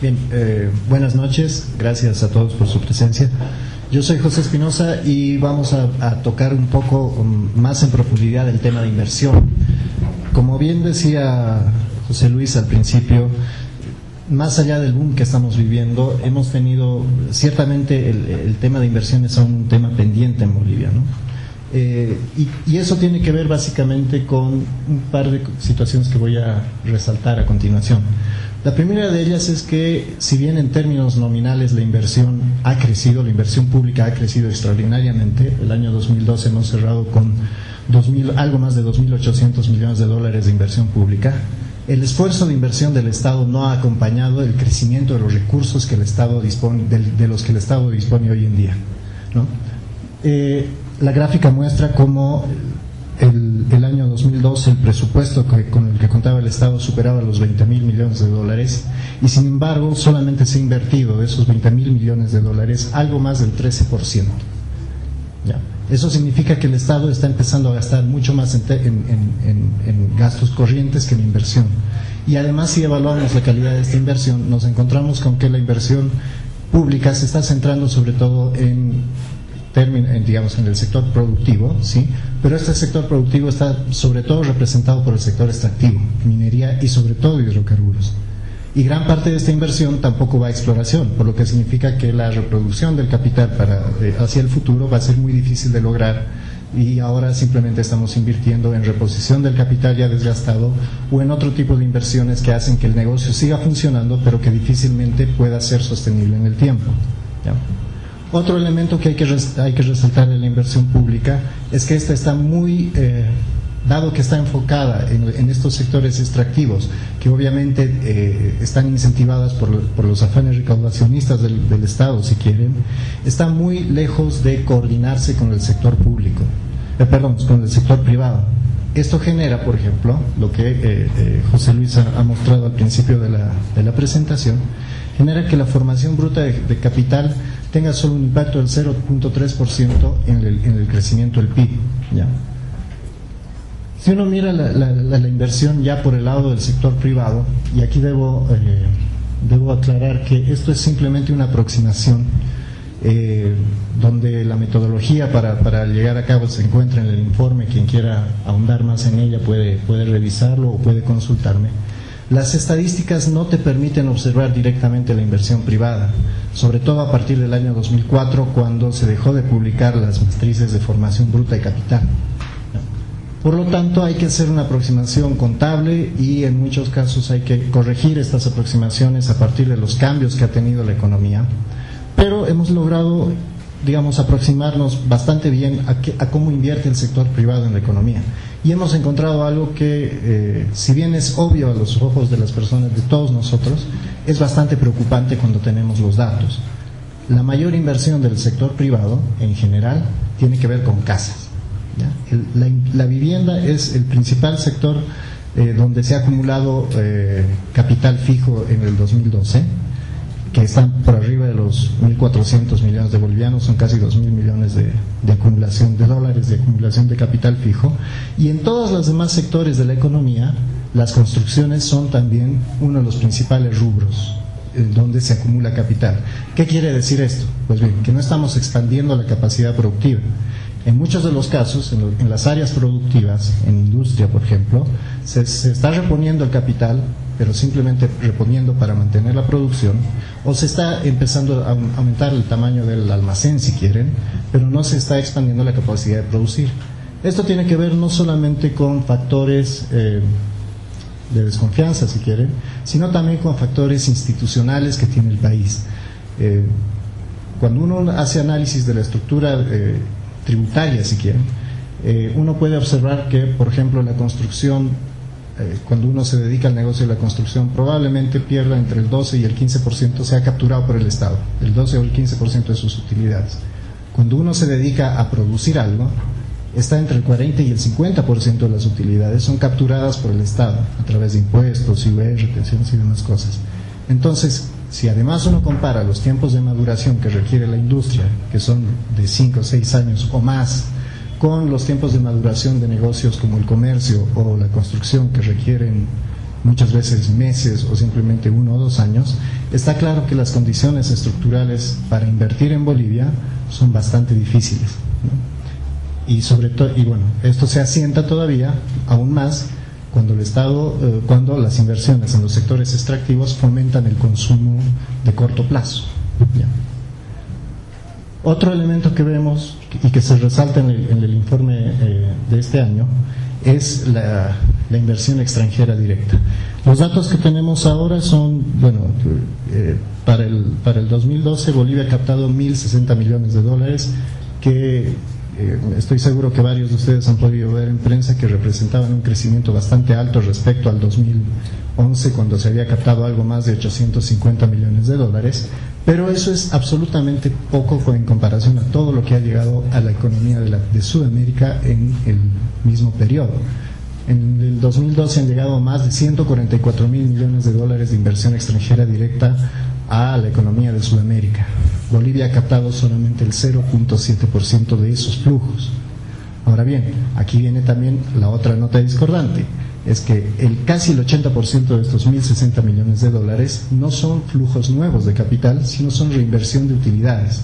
Bien, eh, buenas noches, gracias a todos por su presencia. Yo soy José Espinosa y vamos a, tocar un poco um, más en profundidad el tema de inversión. Como bien decía José Luis al principio, más allá del boom que estamos viviendo, hemos tenido, ciertamente el, tema de inversión es un tema pendiente en Bolivia, ¿no? Eh, y, eso tiene que ver básicamente con un par de situaciones que voy a resaltar a continuación. La primera de ellas es que, si bien en términos nominales la inversión ha crecido, la inversión pública ha crecido extraordinariamente, el año 2012 hemos cerrado con 2000, algo más de 2.800 millones de dólares de inversión pública, el esfuerzo de inversión del Estado no ha acompañado el crecimiento de los recursos que el Estado dispone, de, los que el Estado dispone hoy en día. Eh, la gráfica muestra cómo el, el, año 2012 el presupuesto que, con el que contaba el Estado superaba los 20 mil millones de dólares y sin embargo solamente se ha invertido de esos 20 mil millones de dólares algo más del 13%. ¿Ya? Eso significa que el Estado está empezando a gastar mucho más en, en, en, en, gastos corrientes que en inversión. Y además, si evaluamos la calidad de esta inversión, nos encontramos con que la inversión pública se está centrando sobre todo en, en digamos, en el sector productivo, ¿sí? pero este sector productivo está sobre todo representado por el sector extractivo, minería y sobre todo hidrocarburos y gran parte de esta inversión tampoco va a exploración, por lo que significa que la reproducción del capital para, eh, hacia el futuro va a ser muy difícil de lograr y ahora simplemente estamos invirtiendo en reposición del capital ya desgastado o en otro tipo de inversiones que hacen que el negocio siga funcionando pero que difícilmente pueda ser sostenible en el tiempo. ¿ya? Otro elemento que hay que, hay que resaltar de la inversión pública es que esta está muy... Eh, dado que está enfocada en, en, estos sectores extractivos, que obviamente eh, están incentivadas por, por, los afanes recaudacionistas del, Estado, si quieren, está muy lejos de coordinarse con el sector público, eh, perdón, con el sector privado. Esto genera, por ejemplo, lo que eh, José Luis ha, mostrado al principio de la, de la, presentación, genera que la formación bruta de capital tenga solo un impacto del 0.3% en el, en el crecimiento del PIB. ¿ya? Si uno mira la, la, la, inversión ya por el lado del sector privado, y aquí debo, eh, debo aclarar que esto es simplemente una aproximación eh, donde la metodología para, para, llegar a cabo se encuentra en el informe, quien quiera ahondar más en ella puede, puede revisarlo o puede consultarme. Las estadísticas no te permiten observar directamente la inversión privada, sobre todo a partir del año 2004 cuando se dejó de publicar las matrices de formación bruta y capital. Por lo tanto, hay que hacer una aproximación contable y en muchos casos hay que corregir estas aproximaciones a partir de los cambios que ha tenido la economía. Pero hemos logrado, digamos, aproximarnos bastante bien a, que, a cómo invierte el sector privado en la economía. Y hemos encontrado algo que, eh, si bien es obvio a los ojos de las personas, de todos nosotros, es bastante preocupante cuando tenemos los datos. La mayor inversión del sector privado, en general, tiene que ver con casas. La, vivienda es el principal sector eh, donde se ha acumulado eh, capital fijo en el 2012, que están por arriba de los 1.400 millones de bolivianos, son casi 2.000 millones de, acumulación de dólares de acumulación de capital fijo. Y en todos los demás sectores de la economía, las construcciones son también uno de los principales rubros eh, donde se acumula capital. ¿Qué quiere decir esto? Pues bien, que no estamos expandiendo la capacidad productiva en muchos de los casos, en, las áreas productivas, en industria, por ejemplo, se, está reponiendo el capital, pero simplemente reponiendo para mantener la producción, o se está empezando a aumentar el tamaño del almacén, si quieren, pero no se está expandiendo la capacidad de producir. Esto tiene que ver no solamente con factores eh, de desconfianza, si quieren, sino también con factores institucionales que tiene el país. Eh, cuando uno hace análisis de la estructura eh, tributaria, si quieren, eh, uno puede observar que, por ejemplo, la construcción eh, cuando uno se dedica al negocio de la construcción, probablemente pierda entre el 12 y el 15%, sea capturado por el Estado, el 12 o el 15% de sus utilidades. Cuando uno se dedica a producir algo, está entre el 40 y el 50% de las utilidades son capturadas por el Estado a través de impuestos, IVA, retenciones y demás cosas. Entonces, si además uno compara los tiempos de maduración que requiere la industria, que son de 5 o 6 años o más, con los tiempos de maduración de negocios como el comercio o la construcción que requieren muchas veces meses o simplemente uno o dos años, está claro que las condiciones estructurales para invertir en Bolivia son bastante difíciles. Y sobre todo, y bueno, esto se asienta todavía aún más cuando el Estado, eh, cuando las inversiones en los sectores extractivos fomentan el consumo de corto plazo. Otro elemento que vemos y que se resalta en el, informe eh, de este año es la, inversión extranjera directa. Los datos que tenemos ahora son, bueno, eh, para, el, para el 2012 Bolivia ha captado 1.060 millones de dólares, que eh, estoy seguro que varios de ustedes han podido ver en prensa que representaban un crecimiento bastante alto respecto al 2011, cuando se había captado algo más de 850 millones de dólares. Pero eso es absolutamente poco en comparación a todo lo que ha llegado a la economía de, de Sudamérica en el mismo periodo. En el 2012 han llegado más de 144 mil millones de dólares de inversión extranjera directa a la economía de Sudamérica. Bolivia ha captado solamente el 0.7% de esos flujos. Ahora bien, aquí viene también la otra nota discordante es que el casi el 80% de estos 1.060 millones de dólares no son flujos nuevos de capital, sino son reinversión de utilidades.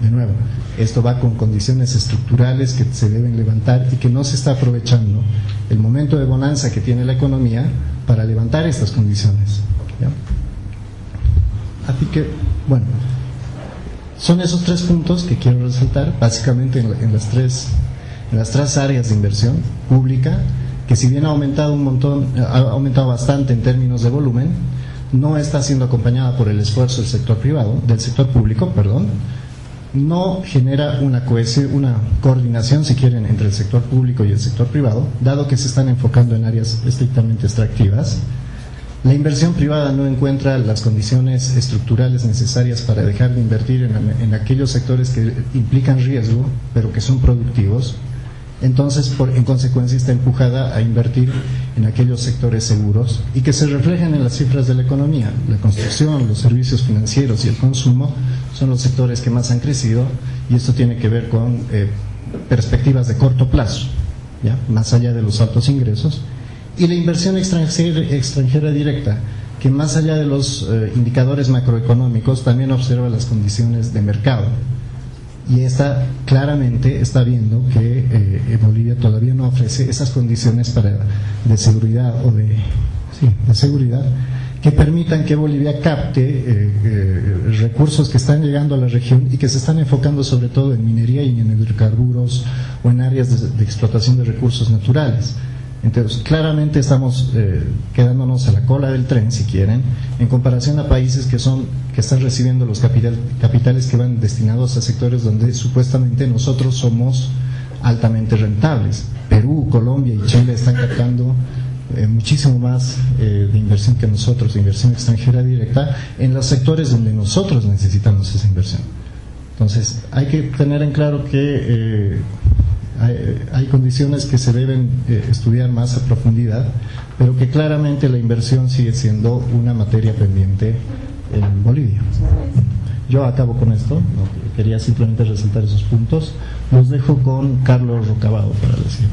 De nuevo, esto va con condiciones estructurales que se deben levantar y que no se está aprovechando el momento de bonanza que tiene la economía para levantar estas condiciones. Así que, bueno, son esos tres puntos que quiero resaltar, básicamente en, las, tres, en las tres áreas de inversión pública, que si bien ha aumentado un montón, ha aumentado bastante en términos de volumen, no está siendo acompañada por el esfuerzo del sector privado, del sector público, perdón, no genera una cohesión, una coordinación, si quieren, entre el sector público y el sector privado, dado que se están enfocando en áreas estrictamente extractivas. La inversión privada no encuentra las condiciones estructurales necesarias para dejar de invertir en, en aquellos sectores que implican riesgo, pero que son productivos, entonces en consecuencia está empujada a invertir en aquellos sectores seguros y que se reflejan en las cifras de la economía. La construcción, los servicios financieros y el consumo son los sectores que más han crecido y esto tiene que ver con eh, perspectivas de corto plazo, más allá de los altos ingresos. Y la inversión extranjera, extranjera directa, que más allá de los eh, indicadores macroeconómicos también observa las condiciones de mercado y esta claramente está viendo que eh, Bolivia todavía no ofrece esas condiciones para, de seguridad o de seguridad que permitan que Bolivia capte eh, eh, recursos que están llegando a la región y que se están enfocando sobre todo en minería y en hidrocarburos o en áreas de explotación de recursos naturales. Entonces, claramente estamos eh, quedándonos a la cola del tren, si quieren, en comparación a países que son que están recibiendo los capitales que van destinados a sectores donde supuestamente nosotros somos altamente rentables. Perú, Colombia y Chile están captando eh, muchísimo más eh, de inversión que nosotros, de inversión extranjera directa, en los sectores donde nosotros necesitamos esa inversión. Entonces, hay que tener en claro que hay, condiciones que se deben eh, estudiar más a profundidad, pero que claramente la inversión sigue siendo una materia pendiente en Bolivia. Yo acabo con esto, quería simplemente resaltar esos puntos. Los dejo con Carlos Rocabado para decir.